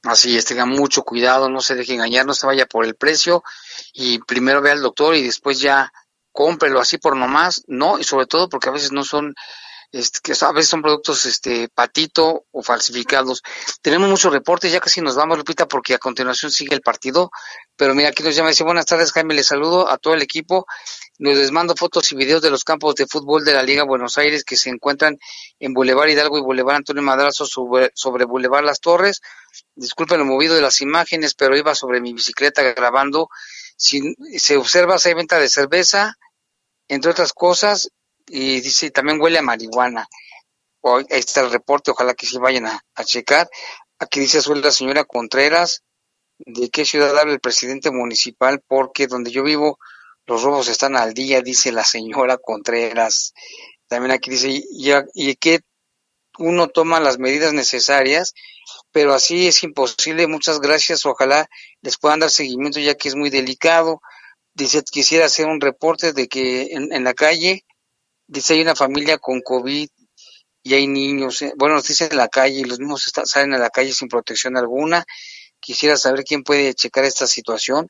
Así es, tenga mucho cuidado, no se deje engañar, no se vaya por el precio y primero vea al doctor y después ya cómprelo así por nomás, no, y sobre todo porque a veces no son este, que a veces son productos este patito o falsificados. Tenemos muchos reportes, ya casi nos vamos, Lupita, porque a continuación sigue el partido. Pero mira, aquí nos llama y dice, buenas tardes, Jaime, les saludo a todo el equipo. Les mando fotos y videos de los campos de fútbol de la Liga Buenos Aires que se encuentran en Boulevard Hidalgo y Boulevard Antonio Madrazo sobre, sobre Boulevard Las Torres. Disculpen lo movido de las imágenes, pero iba sobre mi bicicleta grabando. Si se observa, se hay venta de cerveza, entre otras cosas, y dice también huele a marihuana. Hoy ahí está el reporte, ojalá que sí vayan a, checar. Aquí dice suelda la señora Contreras, de qué ciudad habla el presidente municipal, porque donde yo vivo los robos están al día, dice la señora Contreras. También aquí dice, y, que uno toma las medidas necesarias, pero así es imposible. Muchas gracias, ojalá les puedan dar seguimiento ya que es muy delicado. Dice, quisiera hacer un reporte de que en la calle Dice, hay una familia con COVID y hay niños, eh, bueno, nos dicen en la calle y los mismos salen a la calle sin protección alguna. Quisiera saber quién puede checar esta situación.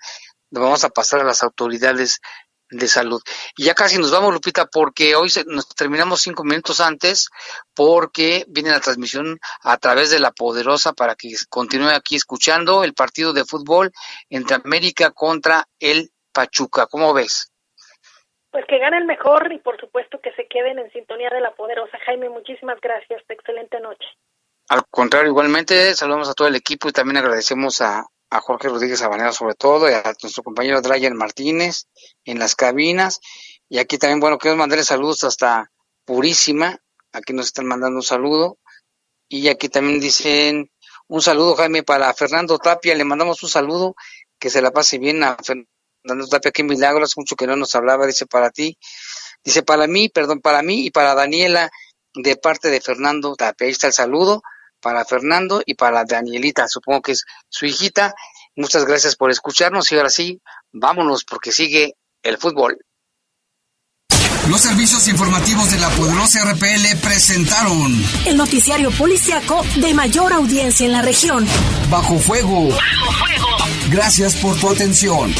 Nos vamos a pasar a las autoridades de salud. Y ya casi nos vamos, Lupita, porque hoy nos terminamos cinco minutos antes, porque viene la transmisión a través de la poderosa para que continúe aquí escuchando el partido de fútbol entre América contra el Pachuca. ¿Cómo ves? Pues que gane el mejor y por supuesto que se queden en sintonía de la poderosa. Jaime, muchísimas gracias. Excelente noche. Al contrario, igualmente saludamos a todo el equipo y también agradecemos a, a Jorge Rodríguez Habanera sobre todo y a nuestro compañero Dryan Martínez en las cabinas. Y aquí también, bueno, quiero mandarle saludos hasta Purísima. Aquí nos están mandando un saludo. Y aquí también dicen un saludo, Jaime, para Fernando Tapia. Le mandamos un saludo. Que se la pase bien a Fernando Fernando Tapia, qué milagro, hace mucho que no nos hablaba, dice para ti, dice para mí, perdón, para mí y para Daniela, de parte de Fernando Tapia. Ahí está el saludo para Fernando y para Danielita, supongo que es su hijita. Muchas gracias por escucharnos y ahora sí, vámonos porque sigue el fútbol. Los servicios informativos de la poderosa RPL presentaron el noticiario policiaco de mayor audiencia en la región. Bajo fuego. Bajo fuego. Gracias por tu atención.